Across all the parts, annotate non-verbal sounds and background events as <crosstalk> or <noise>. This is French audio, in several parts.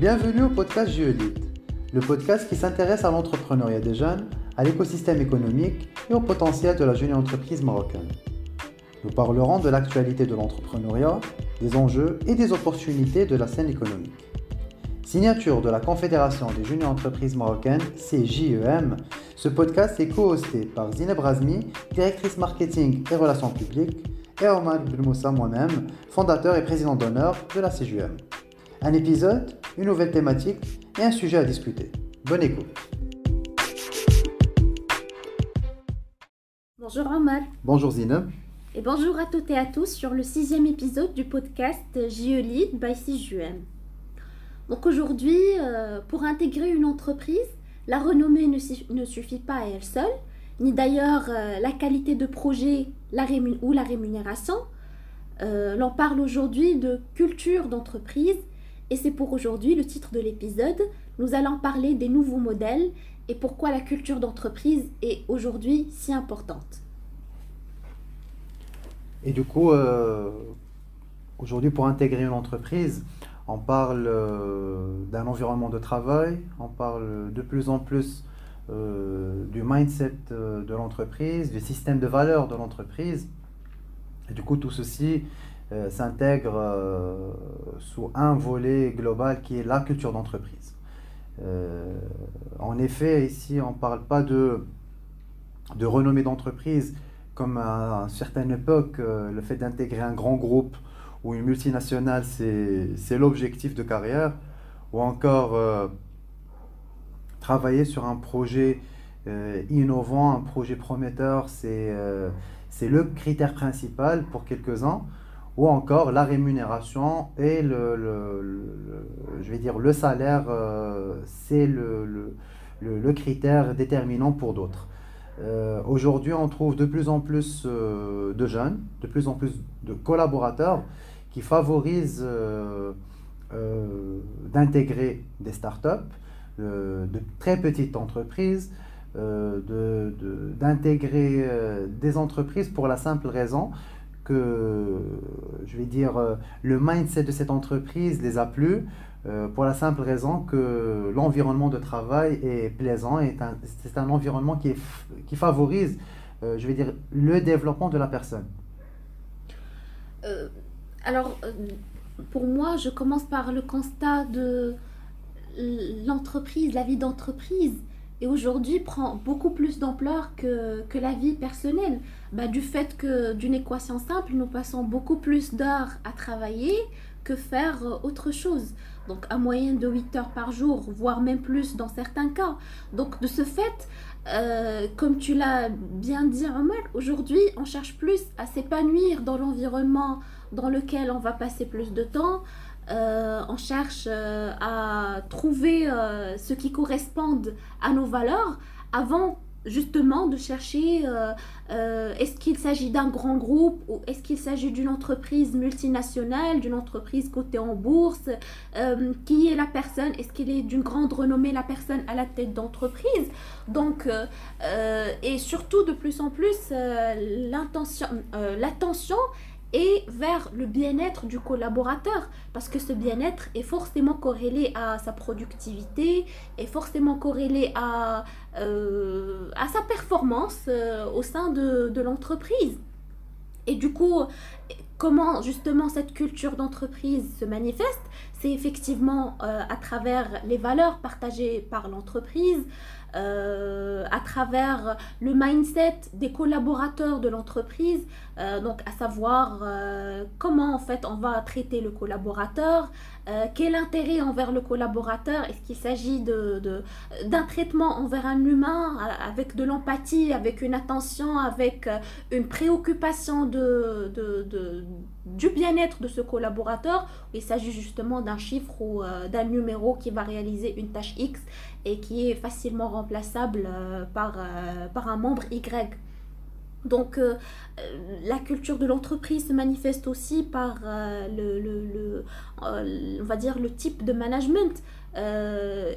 Bienvenue au podcast Géolite, le podcast qui s'intéresse à l'entrepreneuriat des jeunes, à l'écosystème économique et au potentiel de la jeune entreprise marocaine. Nous parlerons de l'actualité de l'entrepreneuriat, des enjeux et des opportunités de la scène économique. Signature de la Confédération des jeunes entreprises marocaines, CJEM, ce podcast est co-hosté par Zineb Razmi, directrice marketing et relations publiques, et Omar Moussa moi-même, fondateur et président d'honneur de la CJEM. Un épisode, une nouvelle thématique et un sujet à discuter. Bonne écoute. Bonjour Omar. Bonjour Zineb. Et bonjour à toutes et à tous sur le sixième épisode du podcast JE Lead by CJUM. Donc aujourd'hui, euh, pour intégrer une entreprise, la renommée ne, suffit pas à elle seule, ni d'ailleurs euh, la qualité de projet la ou la rémunération. Euh, l'on parle aujourd'hui de culture d'entreprise et c'est pour aujourd'hui le titre de l'épisode. Nous allons parler des nouveaux modèles et pourquoi la culture d'entreprise est aujourd'hui si importante. Et du coup, euh, aujourd'hui, pour intégrer une entreprise, on parle euh, d'un environnement de travail, on parle de plus en plus euh, du mindset de l'entreprise, du système de valeur de l'entreprise. Et du coup, tout ceci s'intègre sous un volet global qui est la culture d'entreprise. en effet, ici, on ne parle pas de, renommée d'entreprise, comme à une certaine époque, euh, le fait d'intégrer un grand groupe ou une multinationale, c'est l'objectif de carrière, ou encore euh, travailler sur un projet euh, innovant, un projet prometteur, c'est le critère principal pour quelques-uns, ou encore la rémunération et le, je vais dire le salaire, c'est le, le, critère déterminant pour d'autres. Euh, aujourd'hui, on trouve de plus en plus euh, de jeunes, de plus en plus de collaborateurs qui favorisent euh, d'intégrer des startups, de très petites entreprises, d'intégrer des entreprises pour la simple raison que, je vais dire, le mindset de cette entreprise les a plu, euh, pour la simple raison que l'environnement de travail est plaisant, c'est un environnement qui, qui favorise, euh, je vais dire, le développement de la personne. Euh, alors, pour moi, je commence par le constat de l'entreprise, la vie d'entreprise et aujourd'hui prend beaucoup plus d'ampleur que, que, la vie personnelle. Bah, du fait que d'une équation simple, nous passons beaucoup plus d'heures à travailler que faire autre chose donc à moyenne de 8 heures par jour, voire même plus dans certains cas. Donc de ce fait, euh, comme tu l'as bien dit Omar, aujourd'hui on cherche plus à s'épanouir dans l'environnement dans lequel on va passer plus de temps. Euh, on cherche euh, à trouver ce qui correspond à nos valeurs avant justement de chercher euh, euh, est-ce qu'il s'agit d'un grand groupe ou est-ce qu'il s'agit d'une entreprise multinationale, d'une entreprise cotée en bourse, euh, qui est la personne, est-ce qu'il est d'une grande renommée la personne à la tête d'entreprise? Donc, et surtout de plus en plus, l'attention et vers le bien-être du collaborateur parce que ce bien-être est forcément corrélé à sa productivité, est forcément corrélé à, euh, sa performance euh, au sein de, de l'entreprise. Et du coup, comment justement cette culture d'entreprise se manifeste C'est effectivement euh, à travers les valeurs partagées par l'entreprise, euh, à travers le mindset des collaborateurs de l'entreprise, euh, donc à savoir euh, comment en fait on va traiter le collaborateur, quel intérêt envers le collaborateur, est-ce qu'il s'agit de, d'un traitement envers un humain avec de l'empathie, avec une attention, avec une préoccupation de, de, du bien-être de ce collaborateur, il s'agit justement d'un chiffre ou d'un numéro qui va réaliser une tâche X et qui est facilement remplaçable euh, par, euh, par un membre Y. Donc euh, la culture de l'entreprise se manifeste aussi par le, le, le on va dire le type de management.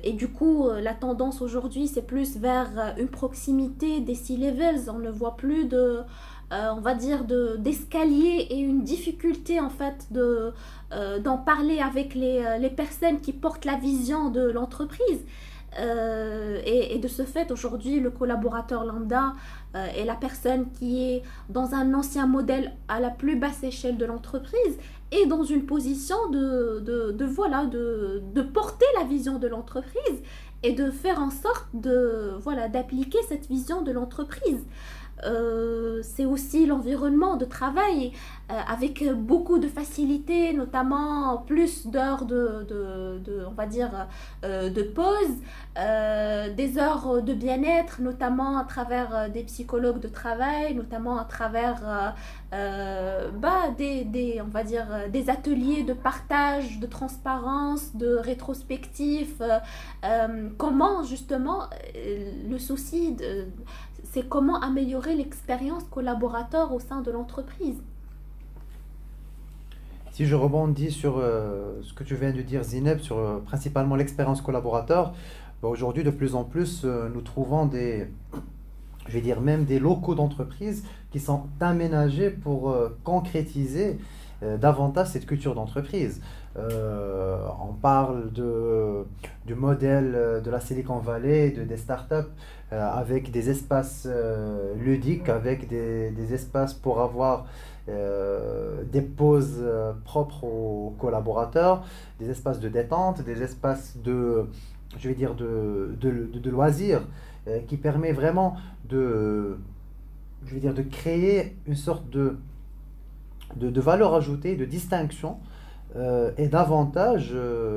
et du coup, la tendance aujourd'hui, c'est plus vers une proximité des six levels. On ne voit plus de, on va dire, d'escalier et une difficulté en fait de, d'en parler avec les, les, personnes qui portent la vision de l'entreprise. et, et, de ce fait, aujourd'hui, le collaborateur lambda est la personne qui est dans un ancien modèle à la plus basse échelle de l'entreprise et dans une position de, de, de voilà, de, de, porter la vision de l'entreprise et de faire en sorte de voilà d'appliquer cette vision de l'entreprise. Euh, c'est aussi l'environnement de travail euh, avec beaucoup de facilité, notamment plus d'heures de, de, on va dire, euh, de pause, des heures de bien-être, notamment à travers des psychologues de travail, notamment à travers bah, des, des, on va dire, des ateliers de partage, de transparence, de rétrospectif. comment justement le souci c'est comment améliorer l'expérience collaborateur au sein de l'entreprise. Si je rebondis sur euh, ce que tu viens de dire, Zineb, sur euh, principalement l'expérience collaborateur, bah, aujourd'hui, de plus en plus, euh, nous trouvons des, je vais dire même des locaux d'entreprise qui sont aménagés pour concrétiser davantage cette culture d'entreprise. on parle de, du modèle de la Silicon Valley, de, des startups euh, avec des espaces euh, ludiques, avec des, des, espaces pour avoir euh, des pauses propres aux collaborateurs, des espaces de détente, des espaces de, je dire, de, de, de, loisirs, qui permet vraiment de, je dire, de créer une sorte de, de, de valeur ajoutée, de distinction et d'avantages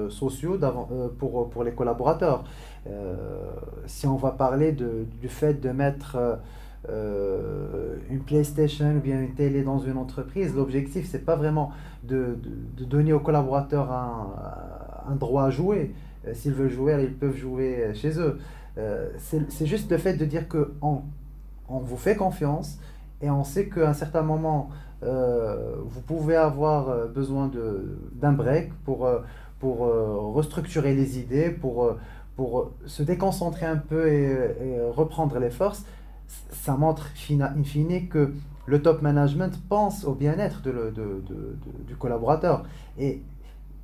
sociaux pour, pour les collaborateurs. Euh, si on va parler de, du fait de mettre euh, euh, une PlayStation ou bien une télé dans une entreprise, l'objectif, c'est pas vraiment de, de, donner aux collaborateurs un, un droit à jouer. S'ils veulent jouer, ils peuvent jouer chez eux. c'est juste le fait de dire qu'on on vous fait confiance et on sait qu'à un certain moment, vous pouvez avoir besoin d'un break pour, pour restructurer les idées, pour pour se déconcentrer un peu et, reprendre les forces, ça montre in fine que le top management pense au bien-être de, de, de, du collaborateur. Et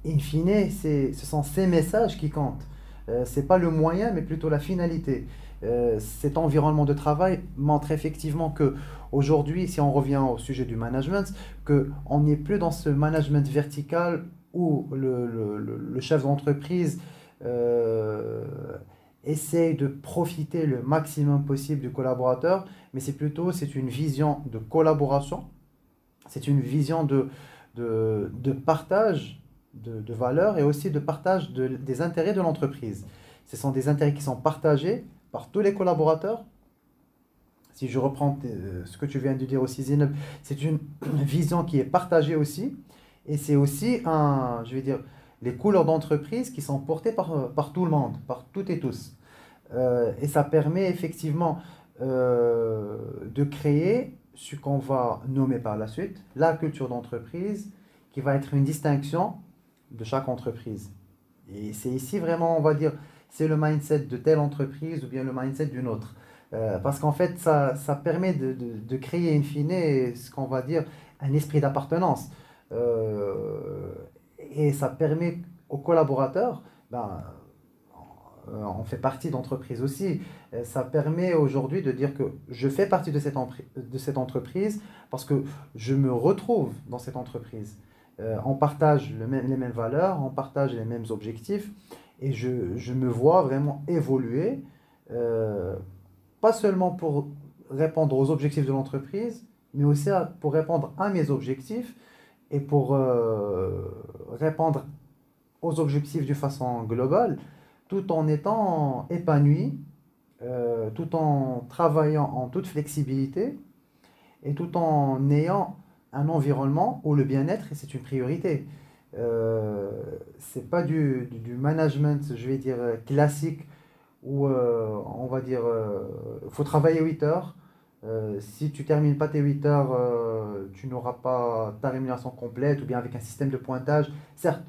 in fine, ce sont ces messages qui comptent. Euh, ce n'est pas le moyen, mais plutôt la finalité. Euh, cet environnement de travail montre effectivement que aujourd'hui, si on revient au sujet du management, qu'on n'est plus dans ce management vertical où le, chef d'entreprise euh, essaye de profiter le maximum possible du collaborateur, mais c'est plutôt c'est une vision de collaboration, c'est une vision de, de partage de, de, valeurs et aussi de partage de, des intérêts de l'entreprise. Ce sont des intérêts qui sont partagés par tous les collaborateurs. Si je reprends euh, ce que tu viens de dire aussi, Zineb, c'est une <clears throat> vision qui est partagée aussi. Et c'est aussi un, je vais dire, les couleurs d'entreprise qui sont portées par, euh, par tout le monde, par toutes et tous. Euh, et ça permet effectivement de créer ce qu'on va nommer par la suite la culture d'entreprise, qui va être une distinction de chaque entreprise. Et c'est ici vraiment, on va dire, c'est le mindset de telle entreprise ou bien le mindset d'une autre. parce qu'en fait, ça, ça permet de, de, créer in fine ce qu'on va dire un esprit d'appartenance et ça permet aux collaborateurs, ben, euh, on fait partie d'entreprise aussi, ça permet aujourd'hui de dire que je fais partie de cette, de cette entreprise parce que je me retrouve dans cette entreprise. Euh, on partage les mêmes valeurs, on partage les mêmes objectifs et je, me vois vraiment évoluer, euh, pas seulement pour répondre aux objectifs de l'entreprise, mais aussi pour répondre à mes objectifs et pour euh, répondre aux objectifs de façon globale, tout en étant épanoui, tout en travaillant en toute flexibilité et tout en ayant un environnement où le bien-être c'est une priorité. Euh, c'est pas du, management, je vais dire, classique où euh, on va dire, il faut travailler 8 heures, euh, si tu termines pas tes 8 heures, euh, tu n'auras pas ta rémunération complète ou bien avec un système de pointage. Certes,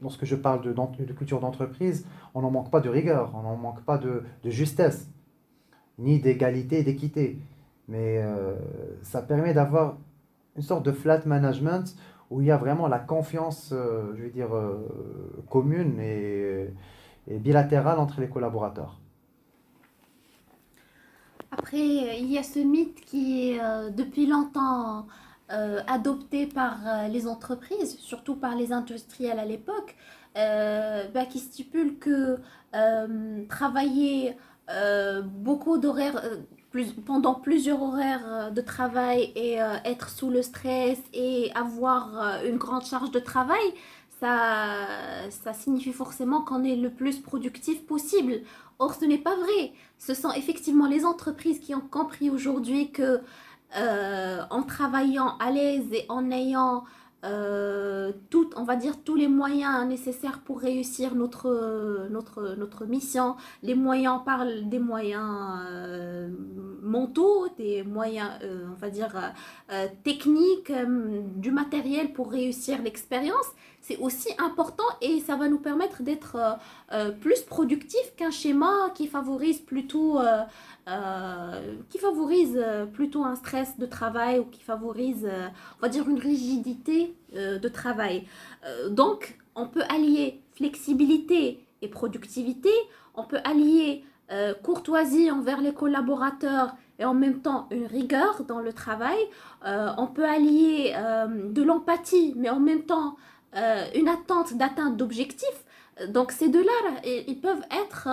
lorsque je parle de, culture d'entreprise, on n'en manque pas de rigueur, on n'en manque pas de, justesse, ni d'égalité d'équité. Mais ça permet d'avoir une sorte de flat management où il y a vraiment la confiance, je veux dire, commune et, bilatérale entre les collaborateurs. Après, il y a ce mythe qui est depuis longtemps euh, adopté par euh, les entreprises, surtout par les industriels à l'époque, euh, bah, qui stipule que travailler beaucoup d'horaires, pendant plusieurs horaires de travail et être sous le stress et avoir une grande charge de travail, ça, ça signifie forcément qu'on est le plus productif possible. Or, ce n'est pas vrai. Ce sont effectivement les entreprises qui ont compris aujourd'hui que euh, en travaillant à l'aise et en ayant euh, on va dire tous les moyens nécessaires pour réussir notre, notre, notre mission. Les moyens, on parle des moyens euh, mentaux, des moyens, on va dire, techniques, du matériel pour réussir l'expérience. C'est aussi important et ça va nous permettre d'être plus productif qu'un schéma qui favorise plutôt euh, qui favorise euh, plutôt un stress de travail ou qui favorise, euh, on va dire, une rigidité de travail. donc, on peut allier flexibilité et productivité, on peut allier courtoisie envers les collaborateurs et en même temps une rigueur dans le travail. on peut allier de l'empathie, mais en même temps une attente d'atteinte d'objectifs. Donc ces deux-là, ils peuvent être,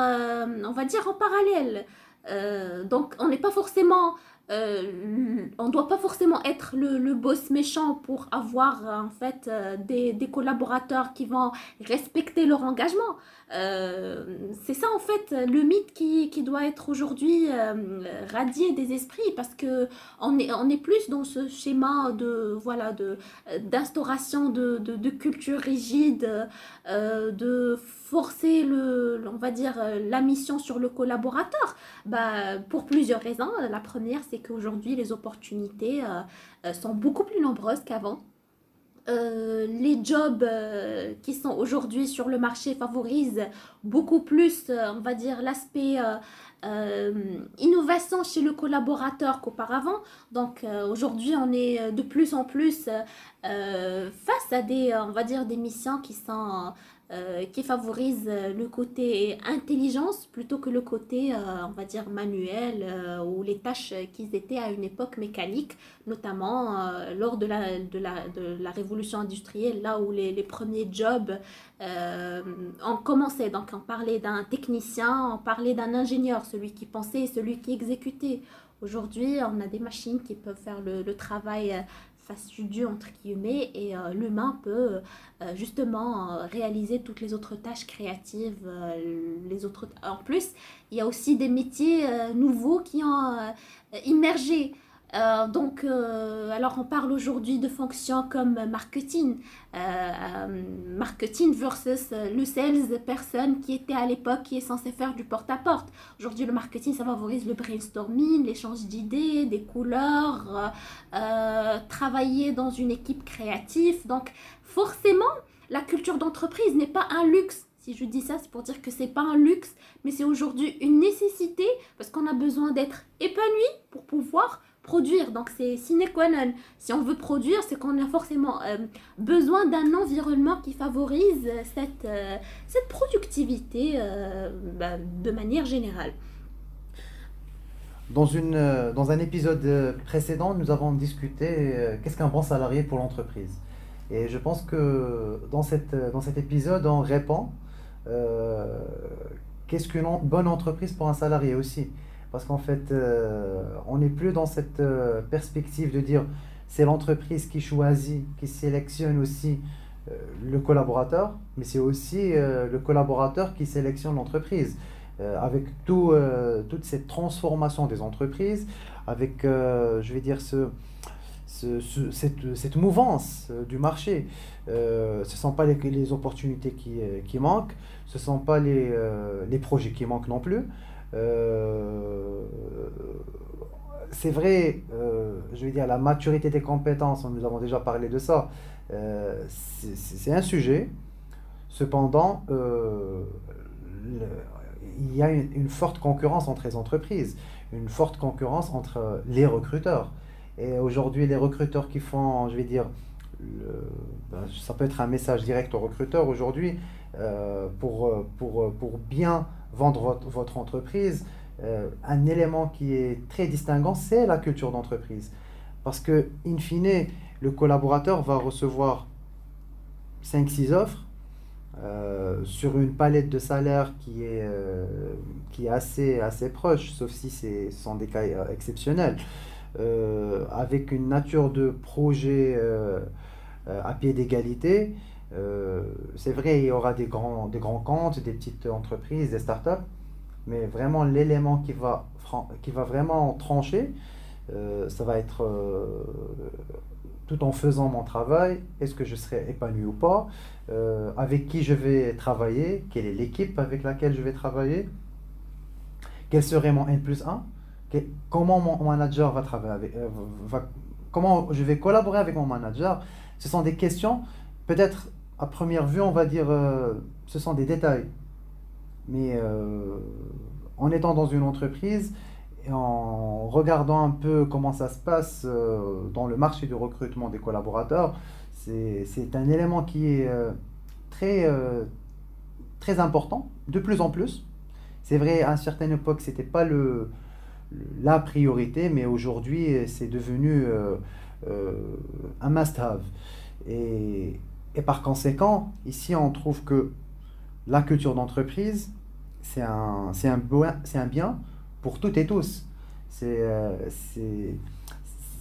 on va dire, en parallèle. Euh, donc on n'est pas forcément euh, on ne doit pas forcément être le, le, boss méchant pour avoir en fait euh, des, des, collaborateurs qui vont respecter leur engagement. Euh, c'est ça en fait le mythe qui, qui doit être aujourd'hui euh, radié des esprits parce que on est, on est plus dans ce schéma de voilà d'instauration de, de, de, culture rigide, euh, de forcer le on va dire la mission sur le collaborateur. Bah, pour plusieurs raisons. La première c'est qu'aujourd'hui les opportunités sont beaucoup plus nombreuses qu'avant. Euh, les jobs euh, qui sont aujourd'hui sur le marché favorisent beaucoup plus, euh, on va dire, l'aspect innovation chez le collaborateur qu'auparavant. Donc aujourd'hui, on est de plus en plus face à des, on va dire, des missions qui sont euh, qui favorise euh, le côté intelligence plutôt que le côté, euh, on va dire, manuel ou les tâches qui étaient à une époque mécanique, notamment lors de la, de, la, de la révolution industrielle, là où les, les premiers jobs ont commencé. Donc on parlait d'un technicien, on parlait d'un ingénieur, celui qui pensait et celui qui exécutait. Aujourd'hui, on a des machines qui peuvent faire le, le travail fastidieux entre guillemets et euh, l'humain peut euh, justement euh, réaliser toutes les autres tâches créatives les autres en plus il y a aussi des métiers nouveaux qui ont immergé euh, donc, euh, alors on parle aujourd'hui de fonctions comme marketing, euh, marketing versus le sales, personne qui était à l'époque qui est censé faire du porte-à-porte. Aujourd'hui, le marketing, ça favorise le brainstorming, l'échange d'idées, des couleurs, travailler dans une équipe créative. Donc, forcément, la culture d'entreprise n'est pas un luxe. Si je dis ça, c'est pour dire que c'est pas un luxe, mais c'est aujourd'hui une nécessité parce qu'on a besoin d'être épanoui pour pouvoir produire. Donc c'est sine qua non. Si on veut produire, c'est qu'on a forcément euh, besoin d'un environnement qui favorise cette, euh, productivité euh, bah, de manière générale. Dans, un épisode précédent, nous avons discuté qu'est-ce qu'un bon salarié pour l'entreprise? Et je pense que dans, dans cet épisode, on répond qu'est-ce qu'une bonne entreprise pour un salarié aussi? Parce qu'en fait, euh, on n'est plus dans cette euh, perspective de dire c'est l'entreprise qui choisit, qui sélectionne aussi euh, le collaborateur, mais c'est aussi le collaborateur qui sélectionne l'entreprise. avec tout, toute cette transformation des entreprises, avec, je vais dire, ce, cette, mouvance du marché. ce ne sont pas les, les opportunités qui, qui, manquent, ce ne sont pas les, les projets qui manquent non plus. Euh, c'est vrai, euh, je vais dire, la maturité des compétences, nous avons déjà parlé de ça, euh, c'est un sujet. Cependant, il y a une, forte concurrence entre les entreprises, une forte concurrence entre les recruteurs. Et aujourd'hui, les recruteurs qui font, je vais dire, ben, ça peut être un message direct aux recruteurs aujourd'hui, pour, pour, pour, bien vendre votre, entreprise, euh, un élément qui est très distinguant, c'est la culture d'entreprise. Parce que, in fine, le collaborateur va recevoir 5-6 offres euh, sur une palette de est, euh, qui est assez, assez proche, sauf si ce sont des cas exceptionnels, avec une nature de projet à pied d'égalité. C'est vrai, il y aura des grands, des grands comptes, des petites entreprises, des startups, mais vraiment l'élément qui va, vraiment trancher, ça va être tout en faisant mon travail, est-ce que je serai épanoui ou pas, euh, avec qui je vais travailler, quelle est l'équipe avec laquelle je vais travailler, quel serait mon N plus 1, comment mon manager va travailler avec, euh, comment je vais collaborer avec mon manager. Ce sont des questions, peut-être à première vue, on va dire, euh, ce sont des détails. Mais en étant dans une entreprise, en regardant un peu comment ça se passe euh, dans le marché du recrutement des collaborateurs, c'est un élément qui est euh, très, euh, très important, de plus en plus. C'est vrai, à une certaine époque, ce n'était pas le, la priorité, mais aujourd'hui, c'est devenu un must-have. Et, et, par conséquent, ici, on trouve que la culture d'entreprise, c'est un, bien pour toutes et tous. Euh,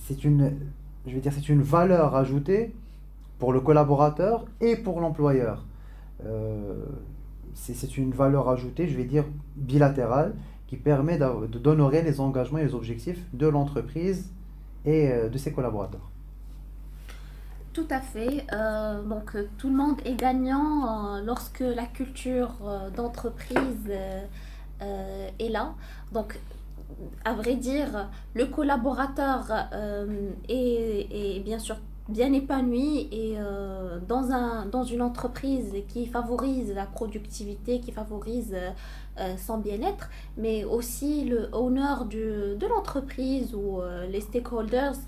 c'est une valeur ajoutée pour le collaborateur et pour l'employeur. Euh, c'est une valeur ajoutée, je vais dire, bilatérale, qui permet d'honorer les engagements et les objectifs de l'entreprise et euh, de ses collaborateurs. Tout à fait. donc tout le monde est gagnant lorsque la culture d'entreprise est là. Donc, à vrai dire, le collaborateur euh, est, bien sûr bien épanoui et euh, dans, un, dans une entreprise qui favorise la productivité, qui favorise euh, son bien-être, mais aussi le owner de l'entreprise ou les stakeholders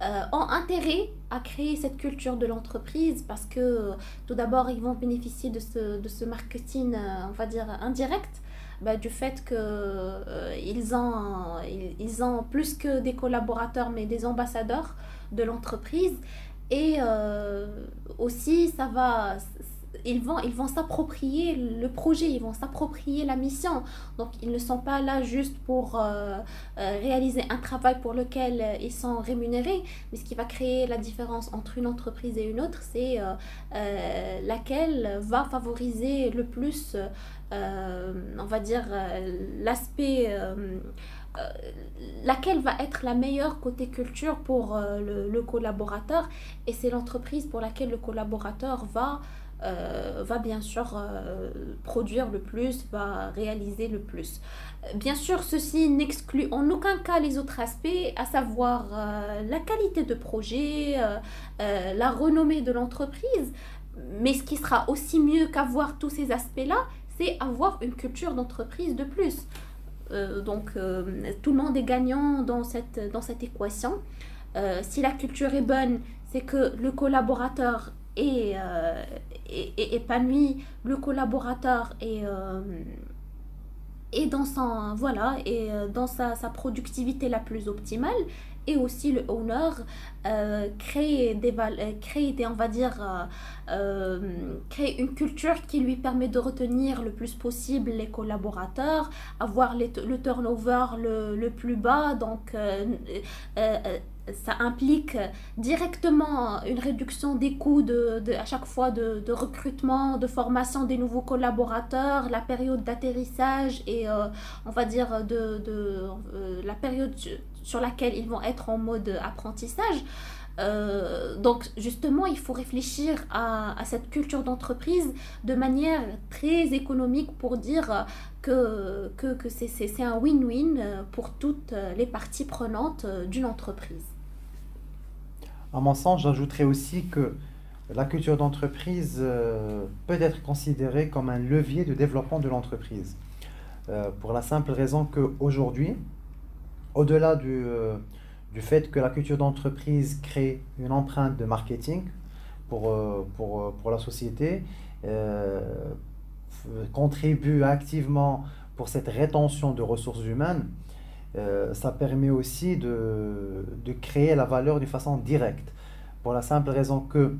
ont intérêt à créer cette culture de l'entreprise parce que tout d'abord ils vont bénéficier de ce, de ce marketing, on va dire, indirect bah, du fait qu'ils euh, ils ont, ils, ont plus que des collaborateurs, mais des ambassadeurs de l'entreprise. Et euh, aussi, ça va, ils vont ils vont s'approprier le projet, ils vont s'approprier la mission. Donc ils ne sont pas là juste pour euh, réaliser un travail pour lequel ils sont rémunérés, mais ce qui va créer la différence entre une entreprise et une autre, c'est laquelle va favoriser le plus euh, on va dire, euh, l'aspect euh, laquelle va être la meilleure côté culture pour le, collaborateur et c'est l'entreprise pour laquelle le collaborateur va, va bien sûr produire le plus, va réaliser le plus. Bien sûr, ceci n'exclut en aucun cas les autres aspects, à savoir la qualité de projet, la renommée de l'entreprise, mais ce qui sera aussi mieux qu'avoir tous ces aspects-là, c'est avoir une culture d'entreprise de plus. Euh, donc euh, tout le monde est gagnant dans cette, dans cette équation. Euh, si la culture est bonne, c'est que le collaborateur est, est, épanoui, le collaborateur est, est dans, son, voilà, et dans sa, productivité la plus optimale et aussi le owner euh, crée des euh, crée des on va dire euh, euh, crée une culture qui lui permet de retenir le plus possible les collaborateurs avoir le turnover le, le, plus bas. Donc ça implique directement une réduction des coûts de, à chaque fois de, recrutement, de formation des nouveaux collaborateurs, la période d'atterrissage et on va dire de, de la période sur laquelle ils vont être en mode apprentissage. Euh, donc justement, il faut réfléchir à, cette culture d'entreprise de manière très économique pour dire que, que, que c'est un win-win pour toutes les parties prenantes d'une entreprise. À mon sens, j'ajouterais aussi que la culture d'entreprise euh, peut être considérée comme un levier de développement de l'entreprise. pour la simple raison qu'aujourd'hui, au-delà du, du fait que la culture d'entreprise crée une empreinte de marketing pour, pour, pour la société, contribue activement pour cette rétention de ressources humaines, euh, ça permet aussi de, de, créer la valeur d'une façon directe. Pour la simple raison que,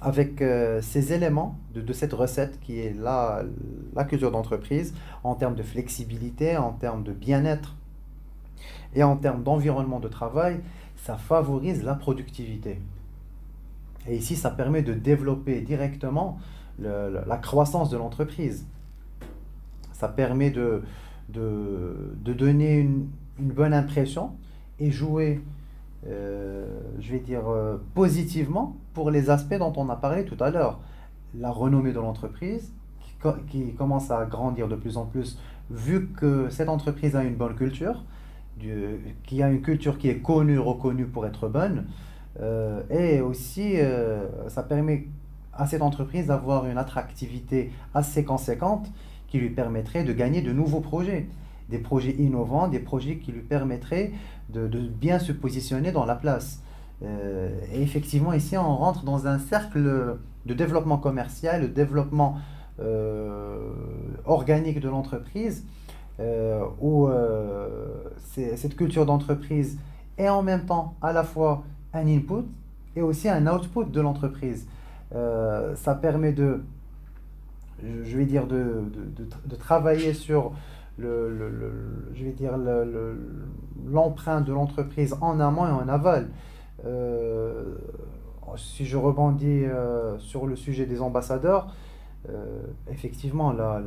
avec euh, ces éléments de, de, cette recette qui est la, la culture d'entreprise, en termes de flexibilité, en termes de bien-être et en termes d'environnement de travail, ça favorise la productivité. Et ici, ça permet de développer directement la croissance de l'entreprise. Ça permet de, de, de donner une, une, bonne impression et jouer, euh, je vais dire, euh, positivement pour les aspects dont on a parlé tout à l'heure. La renommée de l'entreprise qui, commence à grandir de plus en plus vu que cette entreprise a une bonne culture, du, qui a une culture qui est connue, reconnue pour être bonne. Euh, et aussi, ça permet à cette entreprise d'avoir une attractivité assez conséquente qui lui permettrait de gagner de nouveaux projets, des projets innovants, des projets qui lui permettraient de, bien se positionner dans la place. Euh, et effectivement, ici, on rentre dans un cercle de développement commercial, de développement euh, organique de l'entreprise, euh, où cette culture d'entreprise est en même temps à la fois un input et aussi un output de l'entreprise. Ça permet de, je vais dire, de, de, de travailler sur le, le, je vais dire l'empreinte de l'entreprise en amont et en aval. Euh, si je rebondis euh, sur le sujet des ambassadeurs, euh, effectivement, la,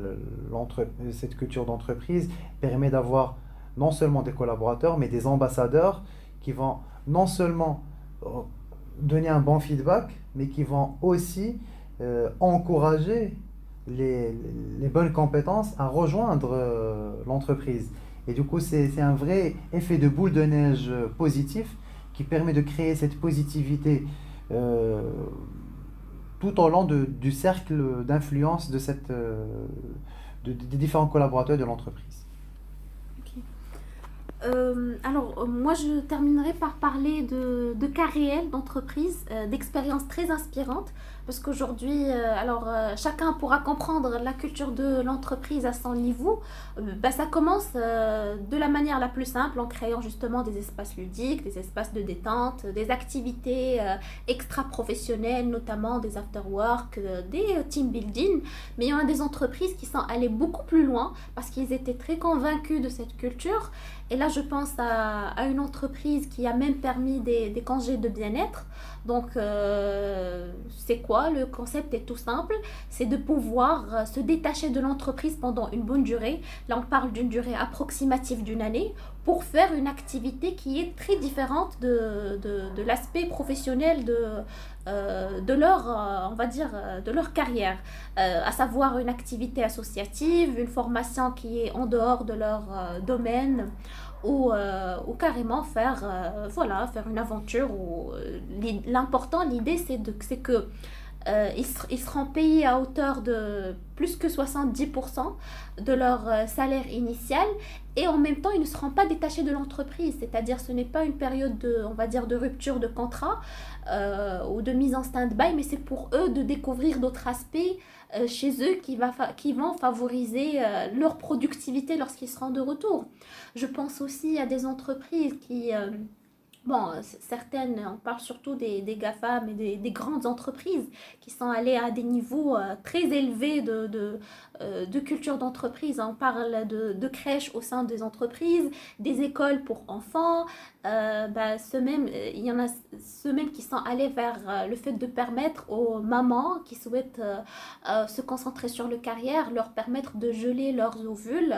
cette culture d'entreprise permet d'avoir non seulement des collaborateurs, mais des ambassadeurs qui vont non seulement donner un bon feedback, mais qui vont aussi encourager les, bonnes compétences à rejoindre euh, l'entreprise. Et du coup, c'est un vrai effet de boule de neige positif qui permet de créer cette positivité euh, tout au long de, du cercle d'influence de cette, euh, de, des différents collaborateurs de l'entreprise. Alors, moi, je terminerai par parler de, de cas réels d'entreprise, d'expériences très inspirantes, parce qu'aujourd'hui, euh, alors, euh, chacun pourra comprendre la culture de l'entreprise à son niveau. Bah, ça commence de la manière la plus simple, en créant justement des espaces ludiques, des espaces de détente, des activités extra-professionnelles, notamment des after-work, des team building. Mais il y en a des entreprises qui sont allées beaucoup plus loin, parce qu'ils étaient très convaincus de cette culture. Et là, je pense à, à, une entreprise qui a même permis des, des congés de bien-être. Donc, c'est quoi Le concept est tout simple, c'est de pouvoir euh, se détacher de l'entreprise pendant une bonne durée. Là, on parle d'une durée approximative d'une année pour faire une activité qui est très différente de, de, l'aspect professionnel de, euh, de leur, euh, on va dire, de leur carrière, à savoir une activité associative, une formation qui est en dehors de leur domaine ou, ou carrément faire, voilà, faire une aventure. L'important, l'idée, c'est que euh, ils, seront payés à hauteur de plus que 70% de leur euh, salaire initial et en même temps ils ne seront pas détachés de l'entreprise. C'est-à-dire ce n'est pas une période de on va dire de rupture de contrat euh, ou de mise en stand-by mais c'est pour eux de découvrir d'autres aspects euh, chez eux qui, va qui vont favoriser leur productivité lorsqu'ils seront de retour. Je pense aussi à des entreprises qui Bon, certaines, on parle surtout des, des GAFAM et des, des, grandes entreprises qui sont allées à des niveaux euh, très élevés de, de, euh, de culture d'entreprise. On parle de, de crèches au sein des entreprises, des écoles pour enfants. Euh, bah, ce même, il y en a ceux même qui sont allés vers euh, le fait de permettre aux mamans qui souhaitent euh, se concentrer sur le carrière, leur permettre de geler leurs ovules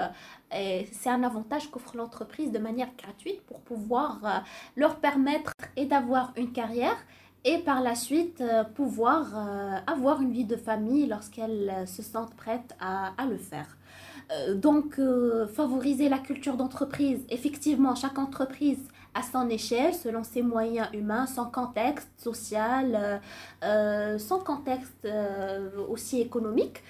c'est un avantage qu'offre l'entreprise de manière gratuite pour pouvoir euh, leur permettre et d'avoir une carrière et par la suite euh, pouvoir euh, avoir une vie de famille lorsqu'elles se sentent prêtes à, le faire. donc, favoriser la culture d'entreprise. Effectivement, chaque entreprise à son échelle, selon ses moyens humains, son contexte social, son contexte aussi économique.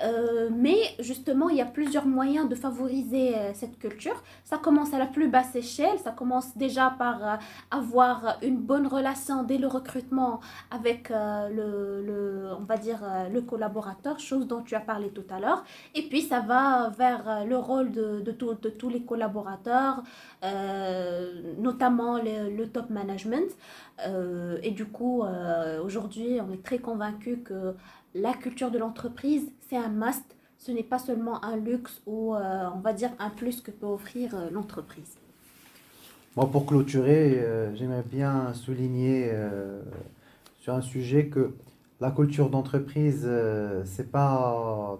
Euh, mais justement, il y a plusieurs moyens de favoriser euh, cette culture. Ça commence à la plus basse échelle. Ça commence déjà par euh, avoir une bonne relation dès le recrutement avec le, le, on va dire, le collaborateur, chose dont tu as parlé tout à l'heure. Et puis, ça va vers le rôle de, de, de tous les collaborateurs, notamment le, le, top management. Et du coup, aujourd'hui, on est très convaincu que la culture de l'entreprise, c'est un must. Ce n'est pas seulement un luxe ou, euh, on va dire, un plus que peut offrir euh, l'entreprise. Moi, pour clôturer, euh, j'aimerais bien souligner sur un sujet que la culture d'entreprise, c'est pas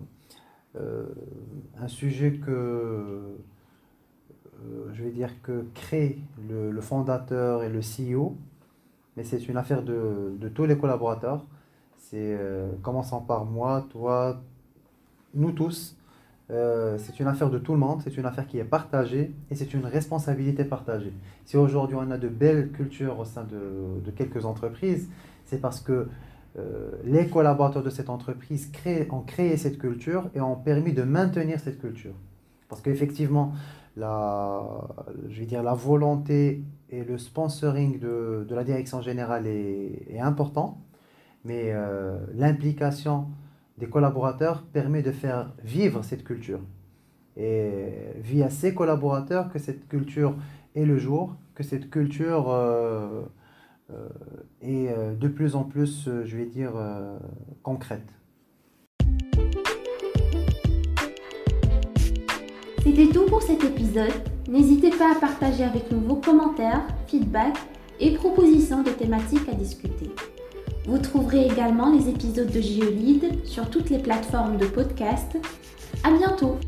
un sujet que, je vais dire, que crée le, fondateur et le CEO, mais c'est une affaire de, tous les collaborateurs. C'est euh, commençant par moi, toi, nous tous. Euh, c'est une affaire de tout le monde, c'est une affaire qui est partagée et c'est une responsabilité partagée. Si aujourd'hui on a de belles cultures au sein de, quelques entreprises, c'est parce que euh, les collaborateurs de cette entreprise ont créé cette culture et ont permis de maintenir cette culture. Parce qu'effectivement, la, je vais dire, la volonté et le sponsoring de, de la direction générale est, est important, mais euh, l'implication des collaborateurs permet de faire vivre cette culture. Et via ces collaborateurs que cette culture est le jour, que cette culture euh, euh, est de plus en plus, je vais dire, concrète. C'était tout pour cet épisode. N'hésitez pas à partager avec nous vos commentaires, feedbacks et propositions de thématiques à discuter. Vous trouverez également les épisodes de Geolide sur toutes les plateformes de podcast. À bientôt!